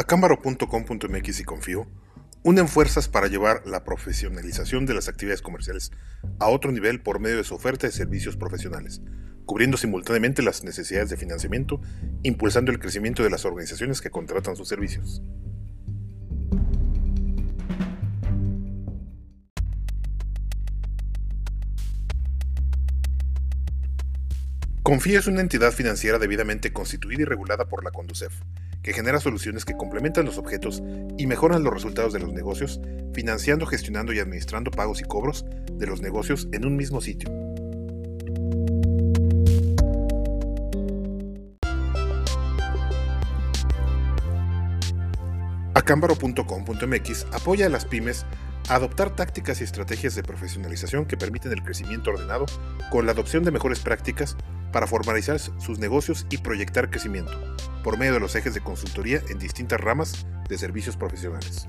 Acámbaro.com.mx y Confío unen fuerzas para llevar la profesionalización de las actividades comerciales a otro nivel por medio de su oferta de servicios profesionales, cubriendo simultáneamente las necesidades de financiamiento, impulsando el crecimiento de las organizaciones que contratan sus servicios. Confío es una entidad financiera debidamente constituida y regulada por la Conducef, que genera soluciones que complementan los objetos y mejoran los resultados de los negocios, financiando, gestionando y administrando pagos y cobros de los negocios en un mismo sitio. Acámbaro.com.mx apoya a las pymes a adoptar tácticas y estrategias de profesionalización que permiten el crecimiento ordenado con la adopción de mejores prácticas para formalizar sus negocios y proyectar crecimiento por medio de los ejes de consultoría en distintas ramas de servicios profesionales.